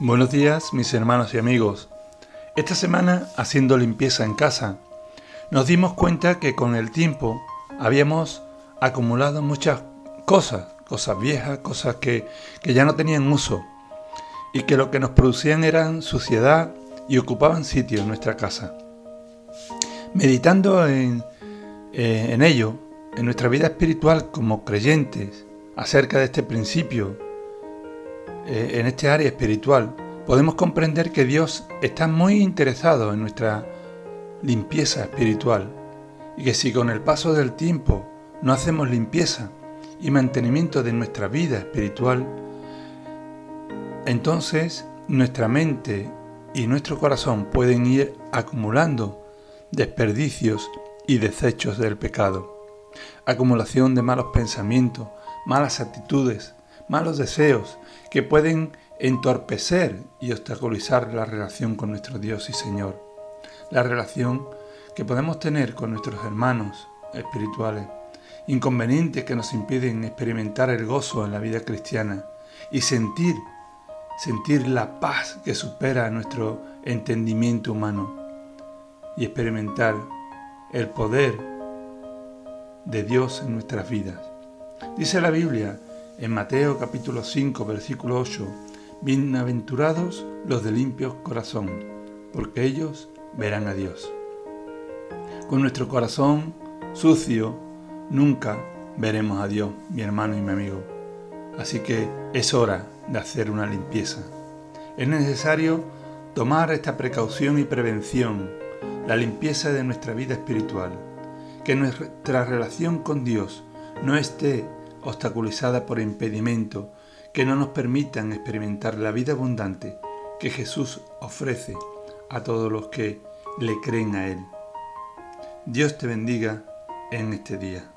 Buenos días mis hermanos y amigos. Esta semana, haciendo limpieza en casa, nos dimos cuenta que con el tiempo habíamos acumulado muchas cosas, cosas viejas, cosas que, ya no tenían uso, y que lo que nos producían eran suciedad y ocupaban sitio en nuestra casa. Meditando en, eh, en ello, en nuestra vida espiritual como creyentes, acerca de este principio eh, en este área espiritual, podemos comprender que Dios está muy interesado en nuestra limpieza espiritual y que si con el paso del tiempo no hacemos limpieza y mantenimiento de nuestra vida espiritual, entonces nuestra mente y nuestro corazón pueden ir acumulando desperdicios y desechos del pecado, acumulación de malos pensamientos, malas actitudes, malos deseos que pueden entorpecer y obstaculizar la relación con nuestro Dios y Señor, la relación que podemos tener con nuestros hermanos espirituales, inconvenientes que nos impiden experimentar el gozo en la vida cristiana y sentir, sentir la paz que supera nuestro entendimiento humano y experimentar el poder de Dios en nuestras vidas. Dice la Biblia en Mateo capítulo 5, versículo 8, Bienaventurados los de limpio corazón, porque ellos verán a Dios. Con nuestro corazón sucio, nunca veremos a Dios, mi hermano y mi amigo. Así que es hora de hacer una limpieza. Es necesario tomar esta precaución y prevención, la limpieza de nuestra vida espiritual, que nuestra relación con Dios no esté obstaculizada por impedimentos que no nos permitan experimentar la vida abundante que Jesús ofrece a todos los que le creen a Él. Dios te bendiga en este día.